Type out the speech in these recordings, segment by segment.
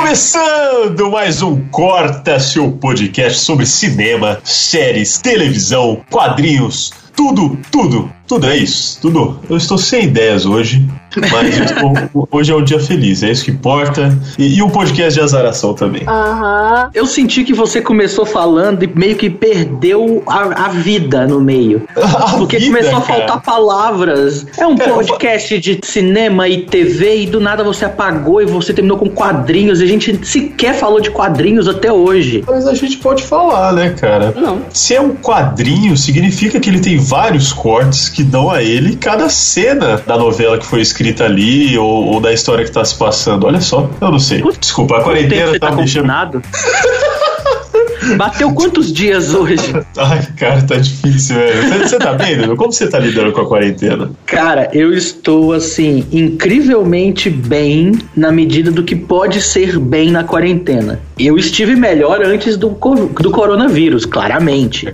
Começando mais um Corta, seu podcast sobre cinema, séries, televisão, quadrinhos, tudo, tudo, tudo é isso. Tudo. Eu estou sem ideias hoje, mas estou, hoje é um dia feliz, é isso que importa. E, e um podcast de azaração também. Aham. Eu senti que você começou falando e meio que perdeu a, a vida no meio. A Porque vida, começou a cara. faltar palavras. É um Cara, eu podcast de cinema e TV e do nada você apagou e você terminou com quadrinhos. E a gente sequer falou de quadrinhos até hoje. Mas a gente pode falar, né, cara? Não. Se é um quadrinho, significa que ele tem vários cortes que dão a ele cada cena da novela que foi escrita ali ou, ou da história que tá se passando. Olha só, eu não sei. Desculpa, a quarentena tá tá me. Bateu quantos dias hoje? Ai, cara, tá difícil, velho. Você- tá bem, Dudu? Como você tá lidando com a quarentena? Cara, eu estou assim, incrivelmente bem na medida do que pode ser bem na quarentena. Eu estive melhor antes do, do coronavírus, claramente.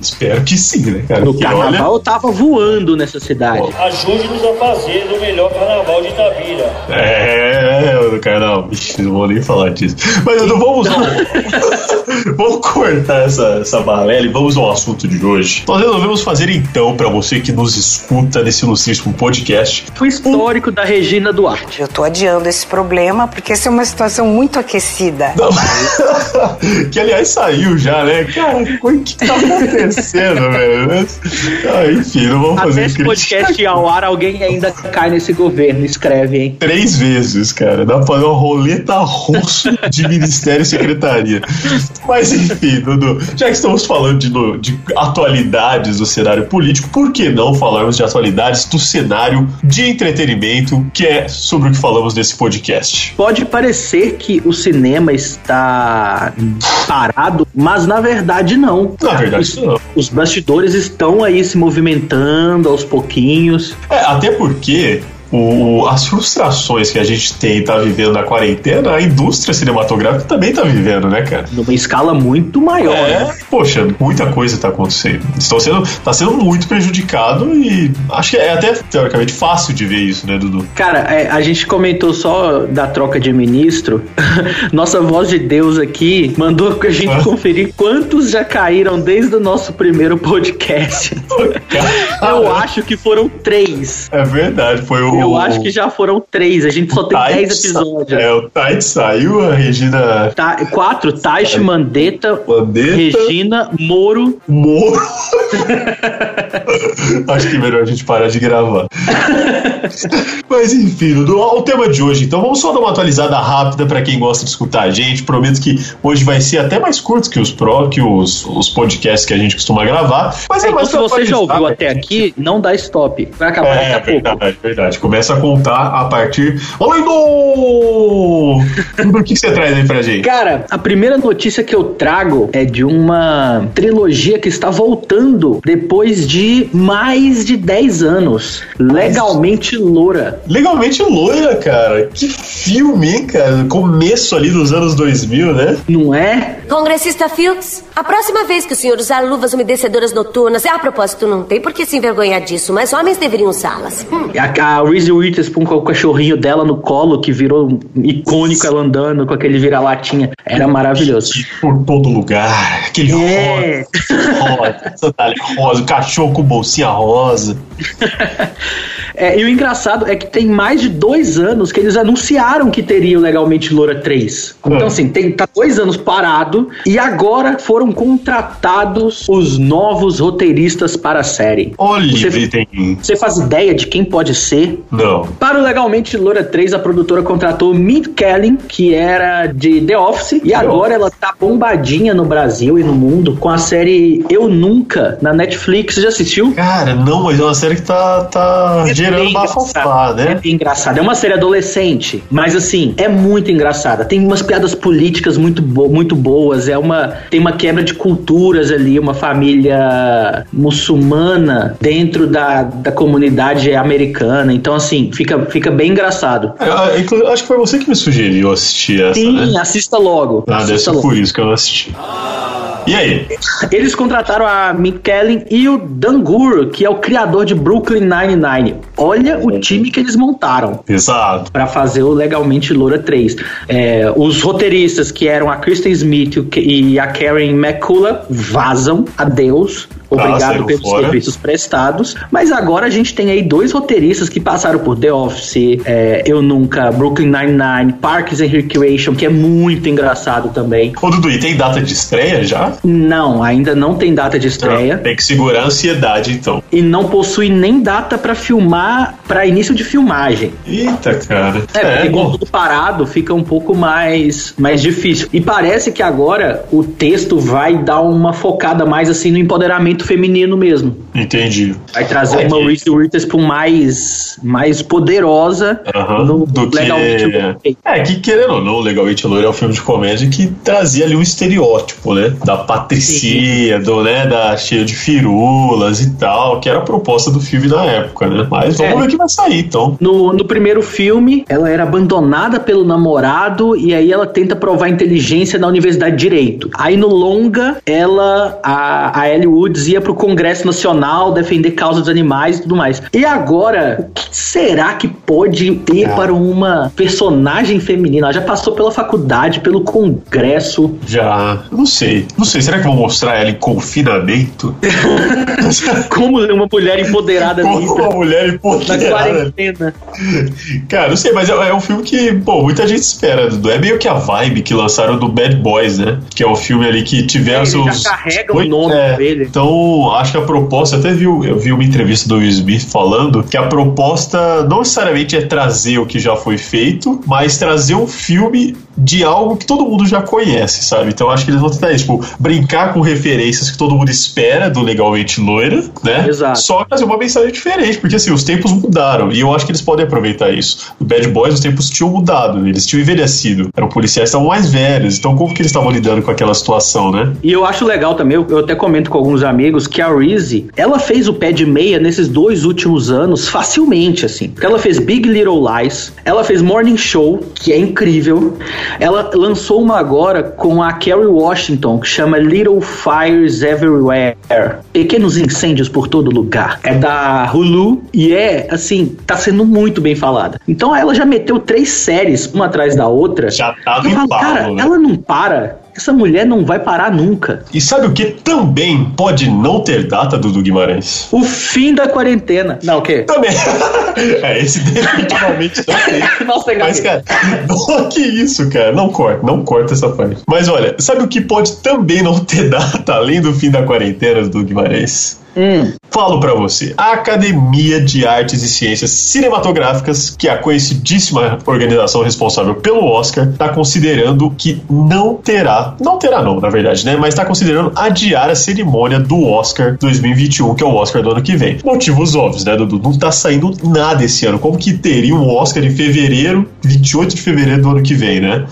Espero que sim, né, cara? No Porque carnaval eu tava voando nessa cidade. Ajude-nos a fazer o melhor carnaval de Itabira. É, o carnaval. Ixi, não vou nem falar disso. Mas Dudu, vamos vamos cortar essa, essa balela e vamos ao assunto de hoje. Nós resolvemos fazer então, pra você que nos escuta nesse ilustríssimo podcast, O histórico da Regina Duarte. Eu tô adiando esse problema porque essa é uma situação muito aquecida. Não. que aliás saiu já, né? Cara, o que tá acontecendo, velho? Ah, enfim, não vamos fazer Até esse crítica podcast ao ar, alguém ainda cai nesse governo. Escreve, hein? Três vezes, cara. Dá pra fazer uma roleta russa de ministério e secretaria. Mas enfim, Dudu, já que estamos falando de, de atualidades do cenário político, por que não falarmos de atualidades do cenário de entretenimento, que é sobre o que falamos nesse podcast? Pode parecer que o cinema está parado, mas na verdade não. Na verdade, Os- não. Os bastidores estão aí se movimentando aos pouquinhos. É, até porque o- as frustrações que a gente tem e tá vivendo na quarentena, a indústria cinematográfica também tá vivendo, né, cara? numa escala muito maior. né? É, poxa, muita coisa tá acontecendo. Estão sendo, tá sendo muito prejudicado e acho que é até teoricamente fácil de ver isso, né, Dudu? Cara, é, a gente comentou só da troca de ministro. Nossa voz de Deus aqui mandou que a gente conferir quantos já caíram desde o nosso primeiro podcast. Eu acho que foram três. É verdade, foi o. Eu acho que já foram três. A gente só tem Tite dez episódios. É, o Tite saiu, a Regina Tá, quatro, Taish, Mandetta, Mandetta. Regina, Moro. Moro. Acho que é melhor a gente parar de gravar. Mas enfim, o tema de hoje, então vamos só dar uma atualizada rápida pra quem gosta de escutar a gente. Prometo que hoje vai ser até mais curto que os pro, que os, os podcasts que a gente costuma gravar. Mas é Então, mais se você já ouviu até aqui, não dá stop. Vai acabar É, daqui a pouco. verdade, verdade. Começa a contar a partir. Dudu, o que que você traz aí pra gente? Cara, a primeira notícia que eu trago é de uma trilogia que está voltando depois de mais de 10 anos. Legalmente loura. Legalmente loira, cara. Que filme, hein, cara? Começo ali dos anos 2000, né? Não é? Congressista Fields, a próxima vez que o senhor usar luvas umedecedoras noturnas, a propósito, não tem por que se envergonhar disso, mas homens deveriam usá-las. Hum. A, a Reese Witherspoon com o cachorrinho dela no colo, que virou icônico ela andando com aquele vira-latinha. Era maravilhoso. Por todo lugar. Aquele É. rosa. Rosa, sandália rosa, o cachorro com bolsinha rosa. É, e o engraçado é que tem mais de dois anos que eles anunciaram que teria o Legalmente Loura 3. Então, Ah. assim, tem, tá dois anos parado e agora foram contratados os novos roteiristas para a série. Olha, Você- tem. Você faz ideia de quem pode ser? Não. Para o Legalmente Loura 3, a produtora contratou Mint Kelly, que era de The Office, e agora ela tá bombadinha no Brasil e no mundo com a série Eu Nunca, na Netflix. Você já assistiu? Cara, não, mas é uma série que tá, tá É beirando bem bafafá. É né? bem engraçado. É uma série adolescente, mas assim, é muito engraçada. Tem umas piadas políticas muito, bo muito boas. É uma, tem uma quebra de culturas ali, uma família muçulmana dentro da, da comunidade americana. Então, assim, fica, fica bem engraçado. É, acho que foi você que me sugeriu assistir essa, Sim, né? assista logo. Ah, deve ser por isso que eu assisti. E aí? Eles contrataram a Mick Kellen e o Dan Gur, que é o criador de Brooklyn Nine-Nine. Olha o time que eles montaram. Exato. para fazer o Legalmente Loura 3. É, os roteiristas, que eram a Kristen Smith e a Karen McCullough, vazam. Adeus. Obrigado saíram pelos fora. serviços prestados. Mas agora a gente tem aí dois roteiristas que passaram por The Office, é, Eu Nunca, Brooklyn Nine-Nine, Parks and Recreation, que é muito engraçado também. Ô, Dudu, e tem data de estreia já? Não, ainda não tem data de estreia. Tem que segurar a ansiedade, então. E não possui nem data para filmar, para início de filmagem. Eita, cara. É, porque com tudo parado fica um pouco mais, mais difícil. E parece que agora o texto vai dar uma focada mais assim no empoderamento feminino mesmo. Entendi. Vai trazer É uma que- Reese Witherspoon mais, mais poderosa no do que... Legalmente Loura. É, que querendo ou não, o Legalmente Loira é um filme de comédia que trazia ali um estereótipo, né? Da patricia, do, né, da cheia de firulas e tal, que era a proposta do filme na época, né? Mas vamos É. ver o que vai sair, então. No, no primeiro filme, ela era abandonada pelo namorado e aí ela tenta provar inteligência na Universidade de Direito. Aí no longa, ela, a, a Ellie Woods, ia pro Congresso Nacional defender causas dos animais e tudo mais. E agora, o que será que pode ter Ah. para uma personagem feminina? Ela já passou pela faculdade, pelo Congresso. Já. Não sei. Não sei. Será que vão mostrar ela em confinamento? Como uma mulher empoderada Como nisso, uma mulher na empoderada. quarentena. Cara, não sei, mas é, é um filme que, pô, muita gente espera. Dudu. É meio que a vibe que lançaram do Bad Boys, né? Que é um filme ali que tiveram ele seus. já carrega o nome é. dele. Então, acho que a proposta, até viu, eu vi uma entrevista do Will Smith falando que a proposta não necessariamente é trazer o que já foi feito, mas trazer um filme de algo que todo mundo já conhece, sabe? Então acho que eles vão tentar isso, tipo, brincar com referências que todo mundo espera do Legalmente Loira, né? Exato. Só trazer uma mensagem diferente, porque assim, os tempos mudaram e eu acho que eles podem aproveitar isso. No Bad Boys, os tempos tinham mudado, eles tinham envelhecido. Eram policiais estavam mais velhos, então como que eles estavam lidando com aquela situação, né? E eu acho legal também, eu, eu até comento com alguns amigos, que a Reese, ela fez o pé de meia nesses dois últimos anos facilmente, assim. Porque ela fez Big Little Lies, ela fez Morning Show, que é incrível. Ela lançou uma agora com a Kerry Washington, que chama Little Fires Everywhere. Pequenos incêndios por todo lugar. É da Hulu e é, assim, tá sendo muito bem falada. Então ela já meteu três séries, uma atrás da outra. Já tá no falo, cara, embalo, né? ela não para. Essa mulher não vai parar nunca. E sabe o que também pode não ter data, Dudu Guimarães? O fim da quarentena. Não, o quê? Também. é, esse definitivamente não tem. Nossa, Mas, cara, não, que isso, cara? Não corta, não corta essa parte. Mas olha, sabe o que pode também não ter data, além do fim da quarentena, Dudu Guimarães? Hum, Falo pra você, a Academia de Artes e Ciências Cinematográficas, que é a conhecidíssima organização responsável pelo Oscar, tá considerando que não terá, não terá não, na verdade, né, mas tá considerando adiar a cerimônia do Oscar 2021, que é o Oscar do ano que vem. Motivos óbvios, né, Dudu? Não tá saindo nada esse ano. Como que teria um Oscar em fevereiro, 28 de fevereiro do ano que vem, né?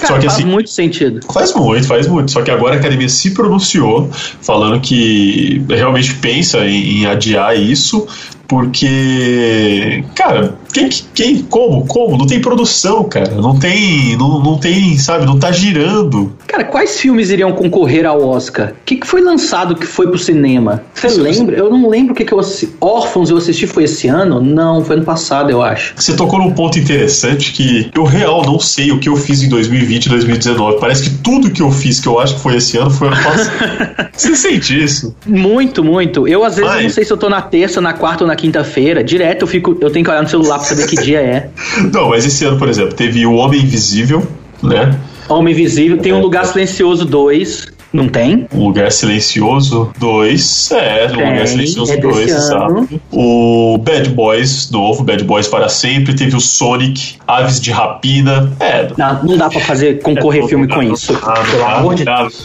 cara, faz muito sentido. Faz muito, faz muito. Só que agora a academia se pronunciou, falando que realmente pensa em, em adiar isso, porque, cara, quem, quem, como, como? Não tem produção, cara. Não tem, não, não tem, sabe? Não tá girando. Cara, quais filmes iriam concorrer ao Oscar? O que, que foi lançado que foi pro cinema? Você lembra? Eu não lembro o que, que eu assisti. Órfãos eu assisti foi esse ano? Não, foi ano passado, eu acho. Você tocou num ponto interessante que eu real não sei o que eu fiz em 2020 e 2019. Parece que tudo que eu fiz, que eu acho que foi esse ano, foi ano passado. Você sente isso? Muito, muito. Eu, às vezes, eu não sei se eu tô na terça, na quarta ou na quinta-feira. Direto eu fico. Eu tenho que olhar no celular pra saber que dia é. Não, mas esse ano, por exemplo, teve o Homem Invisível, né? Homem Invisível, tem um Lugar Silencioso 2. Não tem? O Lugar Silencioso 2, é, o Tem, Lugar Silencioso é desse 2, ano. exato. O Bad Boys novo, Bad Boys para sempre, teve o Sonic, Aves de Rapina, é... Não, não dá pra fazer concorrer é, filme com dá, isso. dá, Pelo amor de Deus.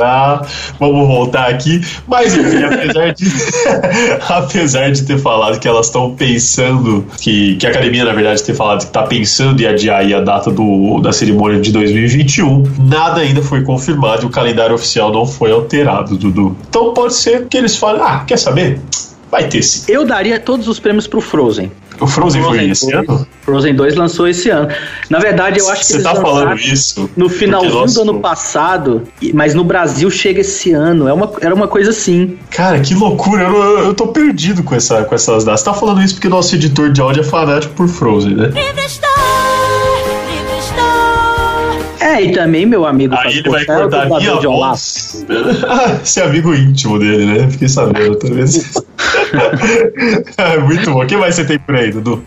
Vamos voltar aqui, mas enfim, apesar de apesar de ter falado que elas estão pensando que, que a academia na verdade ter falado que está pensando em adiar aí a data do, da cerimônia de 2021, nada ainda foi confirmado e o calendário oficial não foi alterado, Dudu. Então pode ser que eles falem, ah, quer saber? Vai ter sim. Eu daria todos os prêmios pro Frozen. O Frozen, foi esse 2, ano? Frozen 2 lançou esse ano. Na verdade, eu acho que Você tá falando isso? no finalzinho nossa, do ano passado, mas no Brasil chega esse ano. É uma, era uma coisa assim. Cara, que loucura, eu, eu tô perdido com, essa, com essas datas. Você tá falando isso porque nosso editor de áudio é fanático por Frozen, né? É, e também meu amigo Aí ele vai é cortar dublador minha voz. Esse é amigo íntimo dele, né? Fiquei sabendo, vendo? É Muito bom. O que mais você tem por aí, Dudu?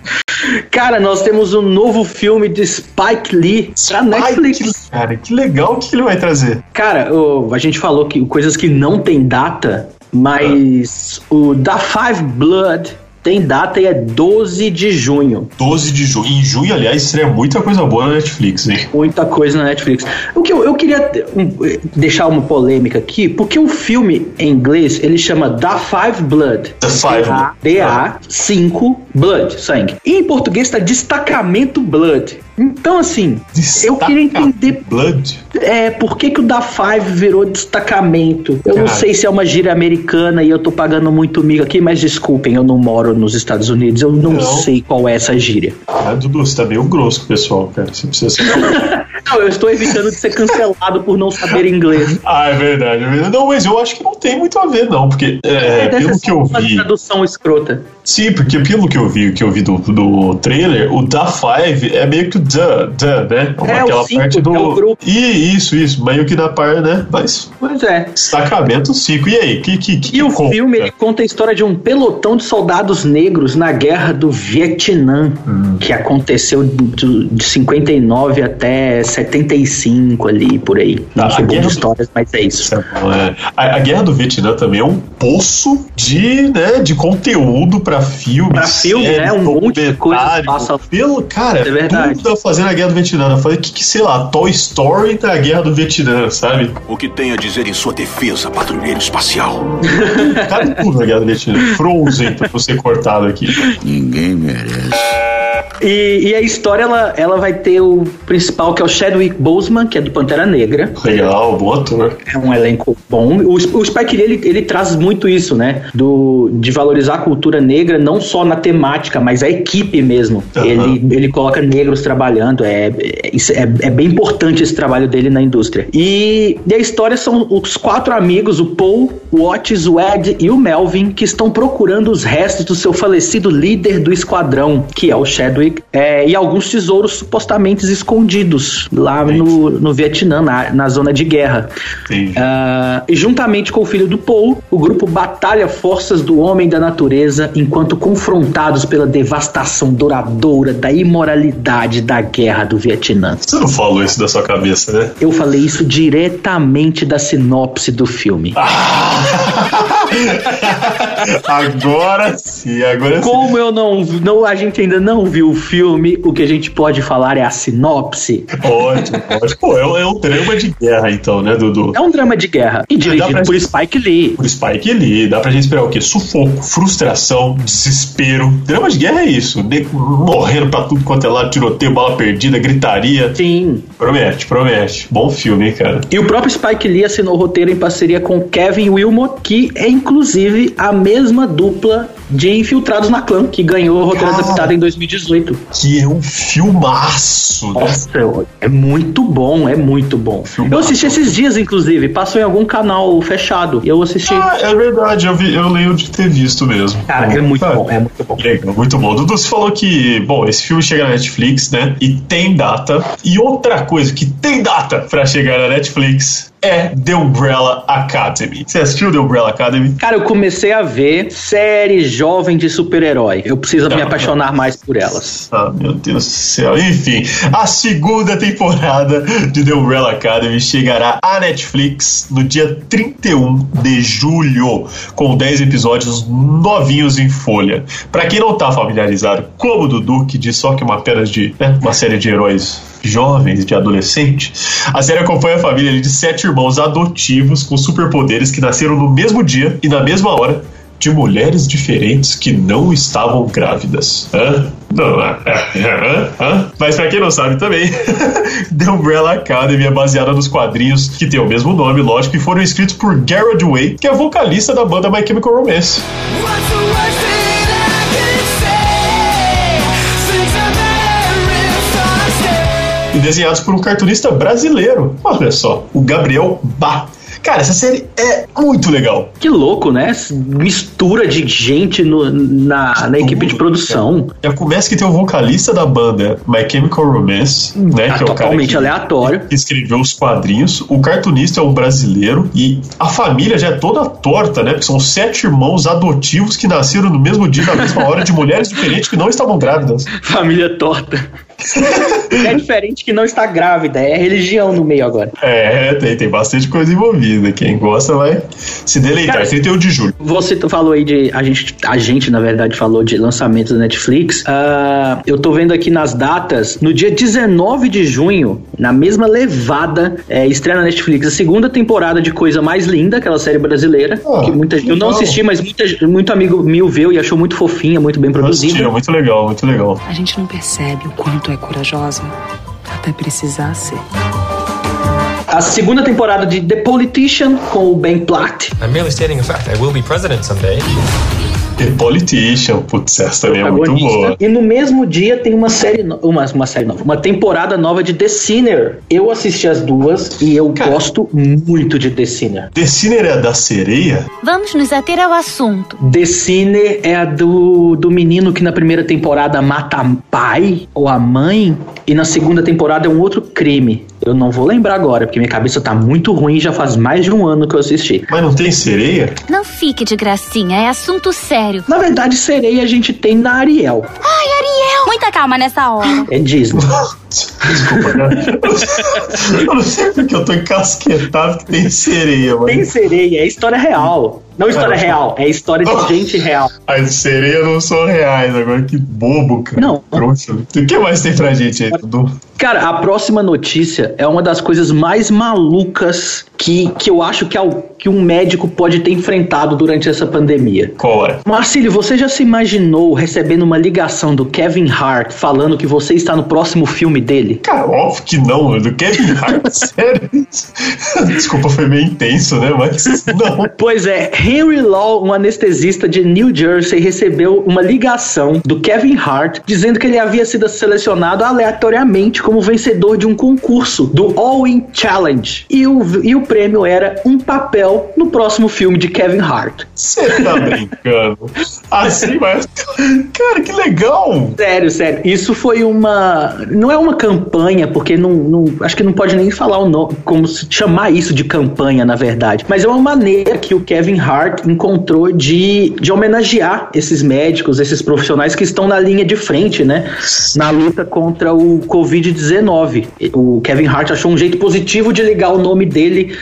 Cara, nós temos um novo filme de Spike Lee pra Netflix. Ai, que, cara, que legal. O que ele vai trazer? Cara, o- a gente falou que coisas que não tem data, mas o Da Five Blood tem data e é 12 de junho. 12 de junho. Em junho, aliás, estreia muita coisa boa na Netflix, hein? Muita coisa na Netflix. O que eu, eu queria deixar uma polêmica aqui, porque o filme em inglês ele chama Da Five Blood. The Five. DA 5 Blood, sangue. E em português está Destacamento Blood. Então, assim, eu queria entender Blood. é, por que, que o da Five virou destacamento? Eu não sei se é uma gíria americana e eu tô pagando muito mico aqui, mas desculpem, eu não moro nos Estados Unidos, eu não, Não. sei qual é essa gíria. Ah, Dudu, você tá meio grosso pessoal, cara. Você precisa ser. Não, eu estou evitando de ser cancelado por não saber inglês. ah, é verdade, é verdade. Não, mas eu acho que não tem muito a ver, não. Porque, é, Deve pelo que eu uma vi. tradução escrota. Sim, porque pelo que eu vi, que eu vi do, do trailer, o Da Five é meio que o Da, Da, né? É, o cinco, é o grupo. E isso, isso, meio que na par, né? Mas Pois é. destacamento 5. E aí, que que, que E o conta? filme ele conta a história de um pelotão de soldados negros na guerra do Vietnã, Hum. que aconteceu de, de 59 até 75 ali, por aí. Não Ah, sei a bom guerra de do- histórias, mas é isso. É é. A, a guerra do Vietnã também é um poço de, né, de conteúdo pra filme. Filme, né? Um monte de coisa passa- Pelo, cara, É verdade. tudo tá fazendo a guerra do Vietnã. Eu falei que, que, sei lá, Toy Story da guerra do Vietnã, sabe? O que tem a dizer em sua defesa, patrulheiro espacial? Cabe tudo na guerra do Vietnã. Frozen pra você cortado aqui. Ninguém merece. E, e a história ela, ela vai ter o principal, que é o Chadwick Boseman, que é do Pantera Negra. Legal, bom ator. É um elenco bom. O, o Spike Lee, ele, ele traz muito isso, né? Do, de valorizar a cultura negra, não só na temática, mas a equipe mesmo. Aham. Ele, ele coloca negros trabalhando. É, é, é, é bem importante esse trabalho dele na indústria. E, e a história são os quatro amigos, o Paul, o Otis, o Ed e o Melvin, que estão procurando os restos do seu falecido líder do esquadrão, que é o Chadwick, é, e alguns tesouros supostamente escondidos lá no, no Vietnã, na, na zona de guerra. Ah, e juntamente com o filho do Paul, o grupo batalha forças do homem da natureza enquanto confrontados pela devastação duradoura da imoralidade da guerra do Vietnã. Você não falou isso da sua cabeça, né? Eu falei isso diretamente da sinopse do filme. agora sim, agora sim. Como eu não, não, a gente ainda não viu o filme, o que a gente pode falar é a sinopse. Ótimo, ótimo. Pô, é, um- é um drama de guerra, então, né, Dudu? É um drama de guerra e dirigido pra- por Spike Lee. Por Spike Lee, dá pra gente esperar o quê? Sufoco, frustração, desespero. Drama de guerra é isso. Nego morrendo pra tudo quanto é lado, tiroteio, bala perdida, gritaria. Sim, Promete, promete. Bom filme, hein, cara. E o próprio Spike Lee assinou o roteiro em parceria com Kevin Wilmot, que é inclusive a mesma dupla de Infiltrados na Clã, que ganhou o roteiro Cara. adaptado em 2018. Que é um filmaço. né? Nossa, é muito bom, é muito bom. Eu assisti esses dias, inclusive, passou em algum canal fechado. E eu assisti. Ah, é verdade, eu, vi, eu lembro de ter visto mesmo. Cara, é muito Cara, bom, é muito bom. Legal, muito bom. Dudu, você falou que, bom, esse filme chega na Netflix, né? E tem data. E outra coisa que tem data pra chegar na Netflix é The Umbrella Academy. Você assistiu The Umbrella Academy? Cara, eu comecei a ver série jovem de super-herói. Eu preciso me apaixonar mais por elas. Ah, meu Deus do céu. Enfim, a segunda temporada de The Umbrella Academy chegará à Netflix no dia 31 de julho, com 10 episódios novinhos em folha. Pra quem não tá familiarizado, como o Dudu, que diz só que é uma apenas de né, uma série de heróis jovens, de adolescentes, a série acompanha a família de sete irmãos adotivos com superpoderes que nasceram no mesmo dia e na mesma hora de mulheres diferentes que não estavam grávidas. Hã? Não? Mas pra quem não sabe também, The Umbrella Academy é baseada nos quadrinhos que tem o mesmo nome, lógico, e foram escritos por Garrett Way, que é vocalista da banda My Chemical Romance. E desenhados por um cartunista brasileiro. Olha só, o Gabriel Bá. Cara, essa série é muito legal. Que louco, né? Mistura de gente no- na, na equipe de produção. Já começa que tem o vocalista da banda My Chemical Romance, né? Tá que é o cara que, aleatório. que escreveu os quadrinhos. O cartunista é um brasileiro e a família já é toda torta, né? Porque são sete irmãos adotivos que nasceram no mesmo dia, na mesma hora, de mulheres diferentes que não estavam grávidas. Família torta. é diferente que não está grávida, é religião no meio agora. É, tem, tem bastante coisa envolvida. Quem gosta vai se deleitar. Cara, 31 de julho. Você falou aí de. A gente, a gente, na verdade, falou de lançamentos da Netflix. Ah, eu tô vendo aqui nas datas. No dia 19 de junho, na mesma levada, é, estreia na Netflix a segunda temporada de Coisa Mais Linda, aquela série brasileira. Ah, que muita, eu não assisti, mas muita, muito amigo meu viu e achou muito fofinha, muito bem produzida. é muito legal, muito legal. A gente não percebe o quanto é corajosa até precisar ser. A segunda temporada de The Politician, com o Ben Platt. I'm merely stating a fact. I will be president someday. The Politician, putz, essa também é muito boa. E no mesmo dia tem uma série, no- uma, uma série nova, uma temporada nova de The Sinner. Eu assisti as duas e eu gosto muito de The Sinner. The Sinner é a da sereia? Vamos nos ater ao assunto. The Sinner é a do, do menino que na primeira temporada mata a pai ou a mãe e na segunda temporada é um outro crime. Eu não vou lembrar agora, porque minha cabeça tá muito ruim já faz mais de um ano que eu assisti. Mas não tem sereia? Não fique de gracinha, é assunto sério. Na verdade, sereia a gente tem na Ariel. Ai, Ariel! Muita calma nessa hora. É Disney. Desculpa, cara. Eu não sei porque eu tô encasquetado que tem sereia, mano. Tem sereia, é história real. Não história real, é história de gente real. As sereias não são reais, agora que bobo, cara. Não. Trouxa. O que mais tem pra gente aí, Dudu? Cara, a próxima notícia é uma das coisas mais malucas que, que eu acho que, que um médico pode ter enfrentado durante essa pandemia. Qual é? Marcílio, você já se imaginou recebendo uma ligação do Kevin Hart falando que você está no próximo filme dele? Cara, óbvio que não, do Kevin Hart, sério. Desculpa, foi meio intenso, né? Mas não. Pois é, Henry Law, um anestesista de New Jersey, recebeu uma ligação do Kevin Hart dizendo que ele havia sido selecionado aleatoriamente como vencedor de um concurso do All In Challenge. E o, e o prêmio era um papel no próximo filme de Kevin Hart. Você tá brincando. Assim, mas. Cara, que legal! Sério, sério. Isso foi uma. Não é uma campanha, porque não, não- acho que não pode nem falar o nome, como se chamar isso de campanha, na verdade. Mas é uma maneira que o Kevin Hart encontrou de, de homenagear esses médicos, esses profissionais que estão na linha de frente, né? Na luta contra o Covid-19. O Kevin Hart achou um jeito positivo de ligar o nome dele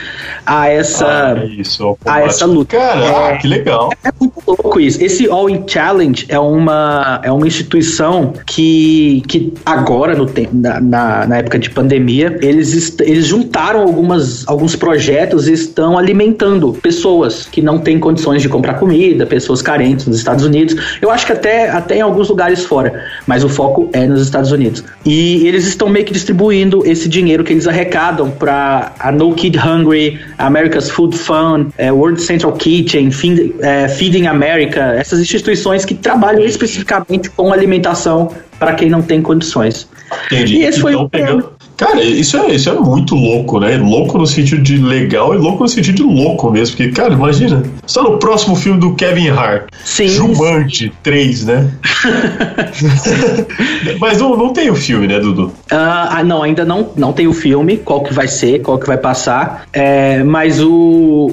a essa. Ah, isso, ó, a essa luta. Cara, que legal. É muito louco isso. Esse All In Challenge é uma, é uma instituição que, que agora, no tempo, na, na, na época de pandemia, eles, eles juntaram algumas, alguns projetos e estão alimentando pessoas que não têm condições de comprar comida, pessoas carentes nos Estados Unidos. Eu acho que até, até em alguns lugares fora, mas o foco é nos Estados Unidos. E eles estão meio que distribuindo esse dinheiro que eles arrecadam para a No Kid Hungry, America's Food Fund, eh, World Central Kitchen, Feed- eh, Feeding America, essas instituições que trabalham especificamente com alimentação para quem não tem condições. Entendi. E esse foi o pegando. Cara, isso é, isso é muito louco, né? Louco no sentido de legal e louco no sentido de louco mesmo. Porque, cara, imagina. Só no próximo filme do Kevin Hart. Sim. Jumanji 3, né? Mas não, não tem o filme, né, Dudu? Ah, ah, não, ainda não, não tem o filme, qual que vai ser, qual que vai passar. É, mas o,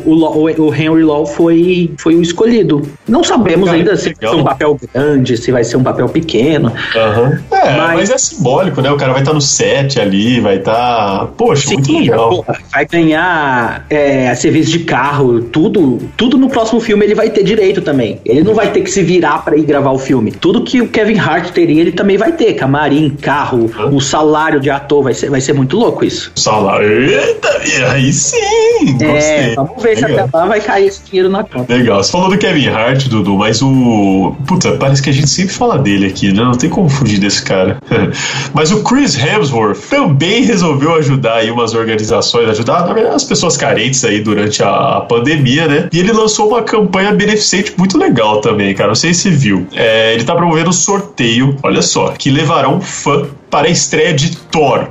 o, o Henry Law foi, foi o escolhido. Não sabemos Cara, ainda se vai legal. ser um papel grande, se vai ser um papel pequeno. É, mas... Mas- é simbólico, né? O cara vai estar no set ali, vai estar. Poxa, muito legal. vai ganhar é, serviço de carro, tudo, tudo no próximo filme ele vai ter direito também. Ele não vai ter que se virar pra ir gravar o filme. Tudo que o Kevin Hart teria, ele também vai ter. Camarim, carro, o salário de ator, vai ser, vai ser muito louco isso. Salário. Eita, aí sim! É, Gostei. vamos ver se Legal. até lá vai cair esse dinheiro na conta. Legal, você falou do Kevin Hart, Dudu, mas o. Puta, parece que a gente sempre fala dele aqui, né? Não tem como fugir desse cara. mas o Chris Hemsworth também resolveu ajudar aí umas organizações, ajudar as pessoas carentes aí durante a, a pandemia, né? E ele lançou uma campanha beneficente muito legal também, cara. Não sei se viu. É, ele tá promovendo um sorteio, olha só, que levará um fã para a estreia de Thor.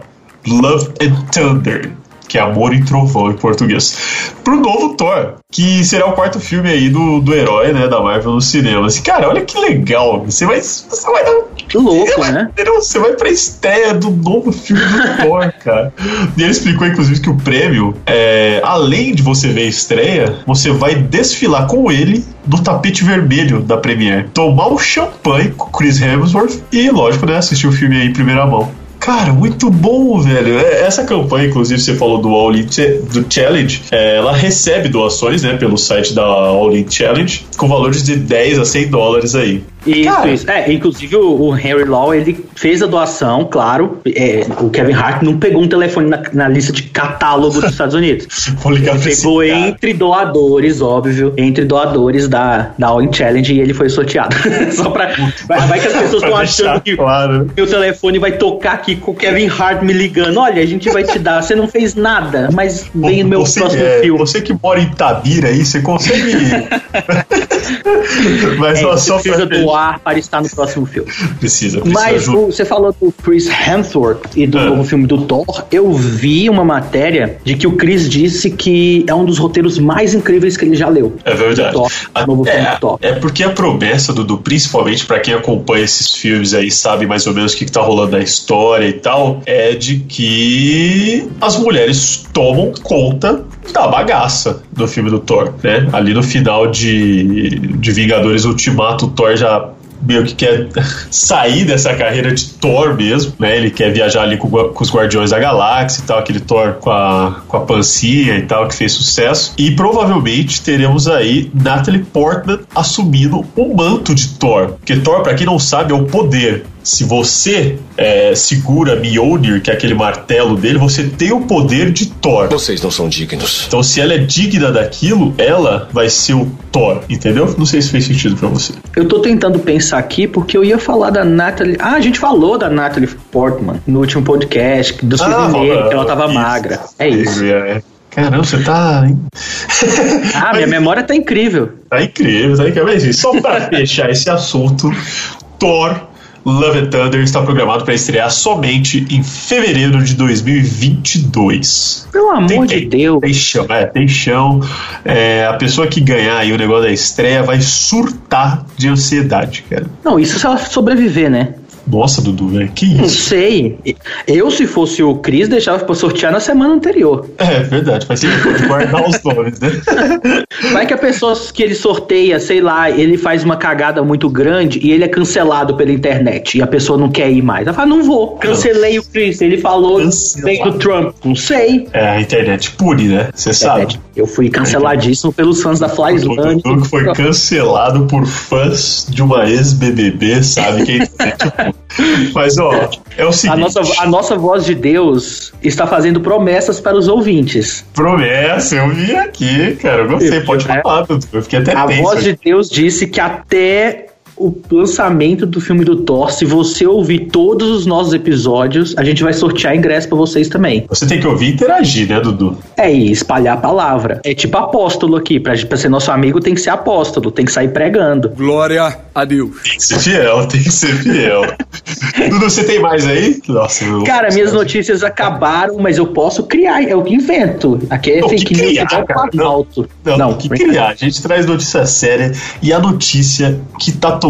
Love and Thunder que é Amor em Trovão em português, pro novo Thor, que será o quarto filme aí do, do herói, né, da Marvel no cinema. Assim, cara, olha que legal, você vai, você vai dar um Que louco, né? Você vai pra estreia do novo filme do Thor, cara. E ele explicou, inclusive, que o prêmio, é, além de você ver a estreia, você vai desfilar com ele no tapete vermelho da Premiere. Tomar um champanhe com Chris Hemsworth e, lógico, né, assistir o filme aí em primeira mão. Cara, muito bom, velho. É, Essa campanha, inclusive, você falou do All In do Challenge, é, ela recebe doações, né, pelo site da All In Challenge, com valores de 10 a 100 dólares aí. Isso, Cara. isso. É, inclusive o, o Henry Law, ele fez a doação, claro. é, o Kevin Hart não pegou um telefone na, na lista de catálogo dos Estados Unidos. Vou ligar Ele pegou entre doadores, óbvio, entre doadores da, da All In Challenge e ele foi sorteado. Só pra. Vai, vai que as pessoas estão achando que claro. meu telefone vai tocar aqui com o Kevin Hart me ligando. Olha, a gente vai te dar. Você não fez nada, mas vem no meu você, próximo é, filme. você que mora em Tabira aí, você consegue. Mas É, só, só precisa pra... doar para estar no próximo filme. Precisa, precisa Mas o- você falou do Chris Hemsworth e do É. novo filme do Thor. Eu vi uma matéria de que o Chris disse que é um dos roteiros mais incríveis que ele já leu. É verdade. Do Thor, A- novo filme do é, Thor. é porque a promessa, Dudu, principalmente pra quem acompanha esses filmes aí, sabe mais ou menos o que, que tá rolando na história e tal, é de que as mulheres tomam conta da bagaça do filme do Thor, né? Ali no final de, de Vingadores Ultimato, o Thor já meio que quer sair dessa carreira de Thor mesmo, né? Ele quer viajar ali com, com os Guardiões da Galáxia e tal, aquele Thor com a, com a pancinha e tal, que fez sucesso. E provavelmente teremos aí Natalie Portman assumindo o manto de Thor. Porque Thor, pra quem não sabe, é o poder. Se você é, segura Mjolnir, que é aquele martelo dele, você tem o poder de Thor. Vocês não são dignos. Então, se ela é digna daquilo, ela vai ser o Thor, entendeu? Não sei se fez sentido pra você. Eu tô tentando pensar aqui porque eu ia falar da Natalie. Ah, a gente falou da Natalie Portman no último podcast, do Cisne Ah, Negro, que ela tava isso. magra. É isso. É. Caramba, você tá. hein? Ah, minha memória tá incrível. Tá incrível, tá incrível. Mas, só pra fechar esse assunto, Thor Love and Thunder está programado para estrear somente em fevereiro de 2022. Pelo amor Tem- de tem- Deus. Tem chão, é, tem chão. É, a pessoa que ganhar aí o negócio da estreia vai surtar de ansiedade, cara. Não, isso se ela sobreviver, né? Nossa, Dudu, velho, que Não isso? sei. Eu, se fosse o Chris, deixava pra sortear na semana anterior. É verdade, faz de guardar os nomes, né? Vai que a pessoa que ele sorteia, sei lá, ele faz uma cagada muito grande e ele é cancelado pela internet e a pessoa não quer ir mais. Ela fala, não vou, cancelei o Chris. Ele falou vem do Trump. Não sei. É, a internet pune, né? Você sabe. Eu fui canceladíssimo pelos fãs da O Flyslane. Dudu que foi cancelado por fãs de uma ex-BBB, sabe quem Mas, ó, é o seguinte. A nossa, a nossa voz de Deus está fazendo promessas para os ouvintes. Promessa, eu vi aqui, cara. Eu gostei, pode É. falar, Dudu. Eu fiquei até A tenso. voz de Deus disse que até o lançamento do filme do Thor, se você ouvir todos os nossos episódios, a gente vai sortear ingresso pra vocês também. Você tem que ouvir e interagir, né, Dudu? É, e espalhar a palavra. É tipo apóstolo aqui, pra, pra ser nosso amigo tem que ser apóstolo, tem que sair pregando. Glória a Deus. Tem que ser fiel, tem que ser fiel. Dudu, você tem mais aí? Nossa, eu... Cara, minhas notícias acabaram, mas eu posso criar, é o que invento. Aqui é Não, fake que news criar, igual cara. Planalto. Não, não, que criar. A gente traz notícia séria e a notícia que tá tomando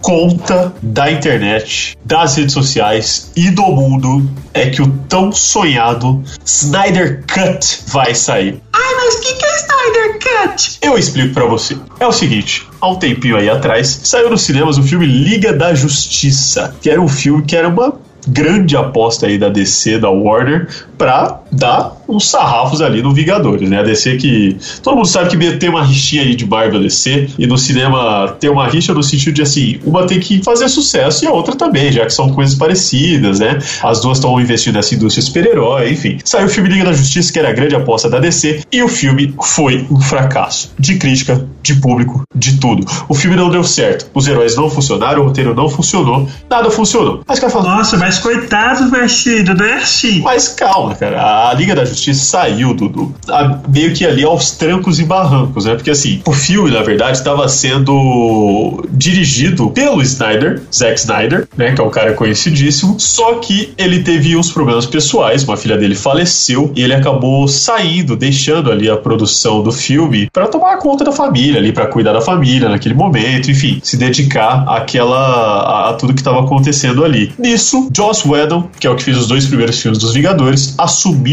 conta da internet, das redes sociais e do mundo é que o tão sonhado Snyder Cut vai sair. Ai, mas o que, que é Snyder Cut? Eu explico pra você. É o seguinte, há um tempinho aí atrás, saiu nos cinemas o filme Liga da Justiça, que era um filme que era uma grande aposta aí da DC, da Warner, pra dar uns sarrafos ali no Vingadores, né? A DC que. Todo mundo sabe que tem uma rixinha aí de Marvel DC, e no cinema tem uma rixa no sentido de assim, uma tem que fazer sucesso e a outra também, já que são coisas parecidas, né? As duas estão investindo nessa indústria super-herói, enfim. Saiu o filme Liga da Justiça, que era a grande aposta da DC, e o filme foi um fracasso. De crítica, de público, de tudo. O filme não deu certo. Os heróis não funcionaram, o roteiro não funcionou, nada funcionou. Mas o cara fala, nossa, mas coitado, Vestido, não é assim. Mas calma, cara. A Liga da Justiça saiu, Dudu, a- meio que ali aos trancos e barrancos, né? Porque assim, o filme, na verdade, estava sendo dirigido pelo Snyder, Zack Snyder, né? Que é um cara conhecidíssimo. Só que ele teve uns problemas pessoais, uma filha dele faleceu e ele acabou saindo, deixando ali a produção do filme para tomar conta da família ali, para cuidar da família naquele momento, enfim, se dedicar àquela a, a tudo que estava acontecendo ali. Nisso, Joss Whedon, que é o que fez os dois primeiros filmes dos Vingadores, assumiu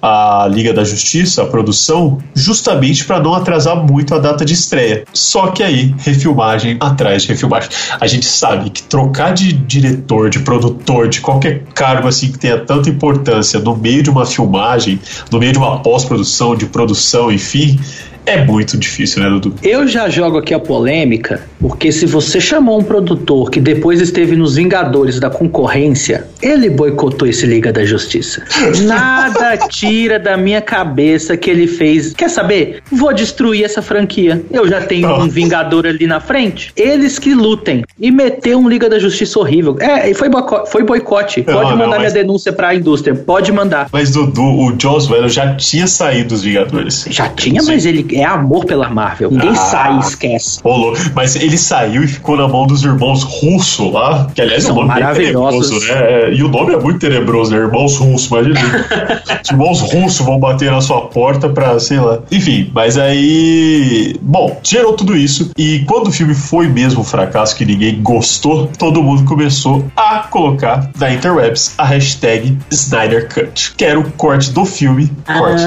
a Liga da Justiça, a produção, justamente para não atrasar muito a data de estreia. Só que aí, refilmagem atrás de refilmagem. A gente sabe que trocar de diretor, de produtor, de qualquer cargo assim que tenha tanta importância no meio de uma filmagem, no meio de uma pós-produção, de produção, enfim, é muito difícil, né, Dudu? Eu já jogo aqui a polêmica, porque se você chamou um produtor que depois esteve nos Vingadores da concorrência, ele boicotou esse Liga da Justiça. Nada tira da minha cabeça que ele fez. Quer saber? Vou destruir essa franquia. Eu já tenho um Vingador ali na frente. Eles que lutem. E meter um Liga da Justiça horrível. É, e foi, boico- foi boicote. Não, Pode não, mandar mas- minha denúncia pra indústria. Pode mandar. Mas, Dudu, o Joss Whedon já tinha saído dos Vingadores. Já tinha, mas ele é amor pela Marvel. Ninguém Ah. sai e esquece. Rolou. Mas ele saiu e ficou na mão dos irmãos Russo lá, que aliás é São nome bem maravilhosos. tenebroso, né? E o nome é muito tenebroso, né? Irmãos Russo, imagina. Os irmãos Russo vão bater na sua porta pra, sei lá. Enfim, mas aí. Bom, gerou tudo isso. E quando o filme foi mesmo um fracasso que ninguém gostou, todo mundo começou a colocar na interwebs a hashtag Snyder Cut, que era o corte do filme. Corte,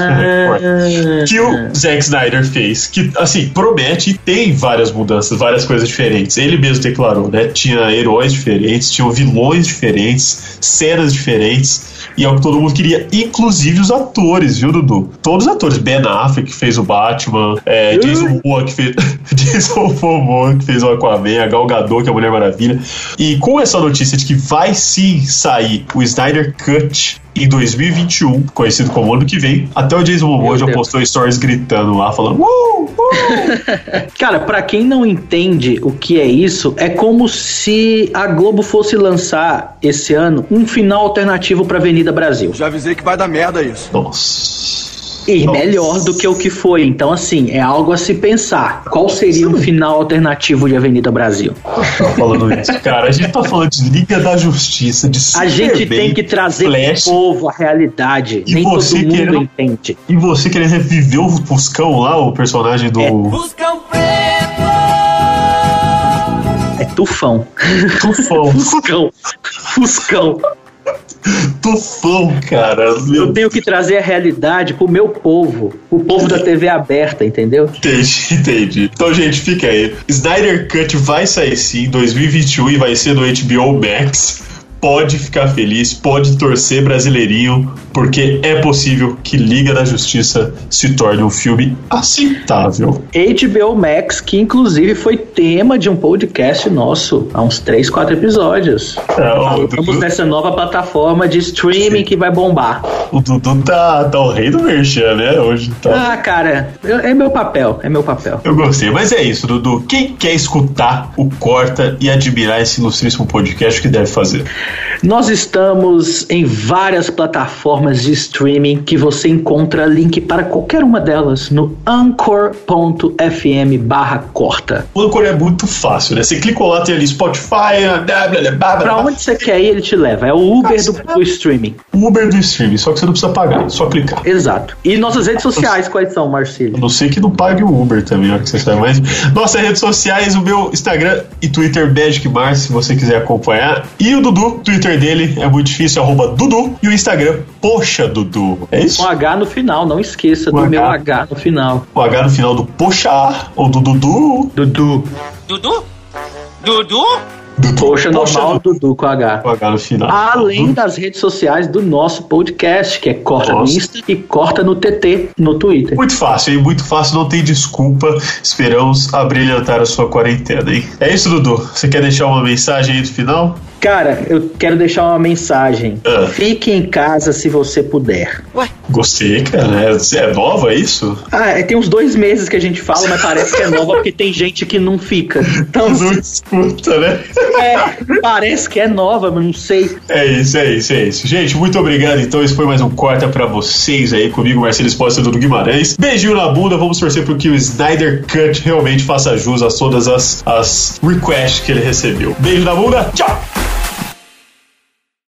corte que o Zack Snyder fez, que assim, promete e tem várias mudanças, várias coisas diferentes. Ele mesmo declarou, né? Tinha heróis diferentes, tinha vilões diferentes, cenas diferentes. E é o que todo mundo queria, inclusive os atores, viu, Dudu? Todos os atores. Ben Affleck que fez o Batman, é, Jason Momoa que fez Jason Momoa que fez o Aquaman, a Gal Gadot que é a Mulher Maravilha. E com essa notícia de que vai sim sair o Snyder Cut em 2021, conhecido como ano que vem, até o Jason Momoa já Deus. postou stories gritando lá, falando uh, uh. Cara, pra quem não entende o que é isso, é como se a Globo fosse lançar esse ano um final alternativo pra Avenida Brasil. Já avisei que vai dar merda isso. Nossa. E Nossa. melhor do que o que foi. Então, assim, é algo a se pensar. Qual seria um final alternativo de Avenida Brasil? Tá falando isso. Cara, a gente tá falando de Liga da Justiça, de A gente Superman, tem que trazer Flash, pro povo a realidade. E Nem todo você mundo querendo- entende. E você querer reviver o Fuscão lá, o personagem do. É tufão. Tufão. Fuscão. Fuscão. Tufão, cara. Meu Eu tenho que trazer a realidade pro meu povo. O povo da TV aberta, entendeu? Entendi, entendi. Então, gente, fica aí. Snyder Cut vai sair sim em 2021 e vai ser no HBO Max. Pode ficar feliz, pode torcer brasileirinho, porque é possível que Liga da Justiça se torne um filme aceitável. HBO Max, que inclusive foi tema de um podcast nosso há uns 3, 4 episódios. É, Estamos nessa nova plataforma de streaming Sim. que vai bombar. O Dudu tá, tá o rei do merchan, né? Hoje tá. Ah, cara, é meu papel, é meu papel. Eu gostei, mas é isso, Dudu. Quem quer escutar o Corta e admirar esse ilustríssimo podcast, o que deve fazer? Nós estamos em várias plataformas de streaming que você encontra link para qualquer uma delas no anchor.fm barra corta. O Anchor é muito fácil, né? Você clicou lá, tem ali Spotify, blá, blá, blá, pra onde você quer ir, ele te leva. É o Uber do, do streaming. Uber do streaming, só que você não precisa pagar, só clicar. Exato. E nossas redes sociais, quais são, Marcelo? Não sei que não pague o Uber também, ó, que você sabe, mas nossas redes sociais, o meu Instagram e Twitter Magic Mars, se você quiser acompanhar. E o Dudu, Twitter dele é muito difícil, arroba Dudu. E o Instagram, Poxa Dudu. É isso? Com H no final, não esqueça o do H. meu H no final. O H no final do Poxa ou do Dudu. Dudu. Dudu? Dudu? Dudu. Poxa, normal, do... Dudu com H. Com H no final. Além Dudu. das redes sociais do nosso podcast, que é Corta Nossa. no Insta e Corta no TT no Twitter. Muito fácil, hein? Muito fácil, não tem desculpa. Esperamos abrilhantar a sua quarentena, hein? É isso, Dudu. Você quer deixar uma mensagem aí no final? Cara, eu quero deixar uma mensagem. Ah. Fique em casa se você puder. Ué? Gostei, cara. É, é nova isso? Ah, é, tem uns dois meses que a gente fala, mas parece que é nova porque tem gente que não fica. Então, não escuta, né? É, parece que é nova, mas não sei. É isso, é isso, é isso. Gente, muito obrigado. Então, esse foi mais um Corta pra vocês aí comigo, Marcelo Espósito do Guimarães. Beijinho na bunda. Vamos torcer pro que o Snyder Cut realmente faça jus a todas as, as requests que ele recebeu. Beijo na bunda. Tchau!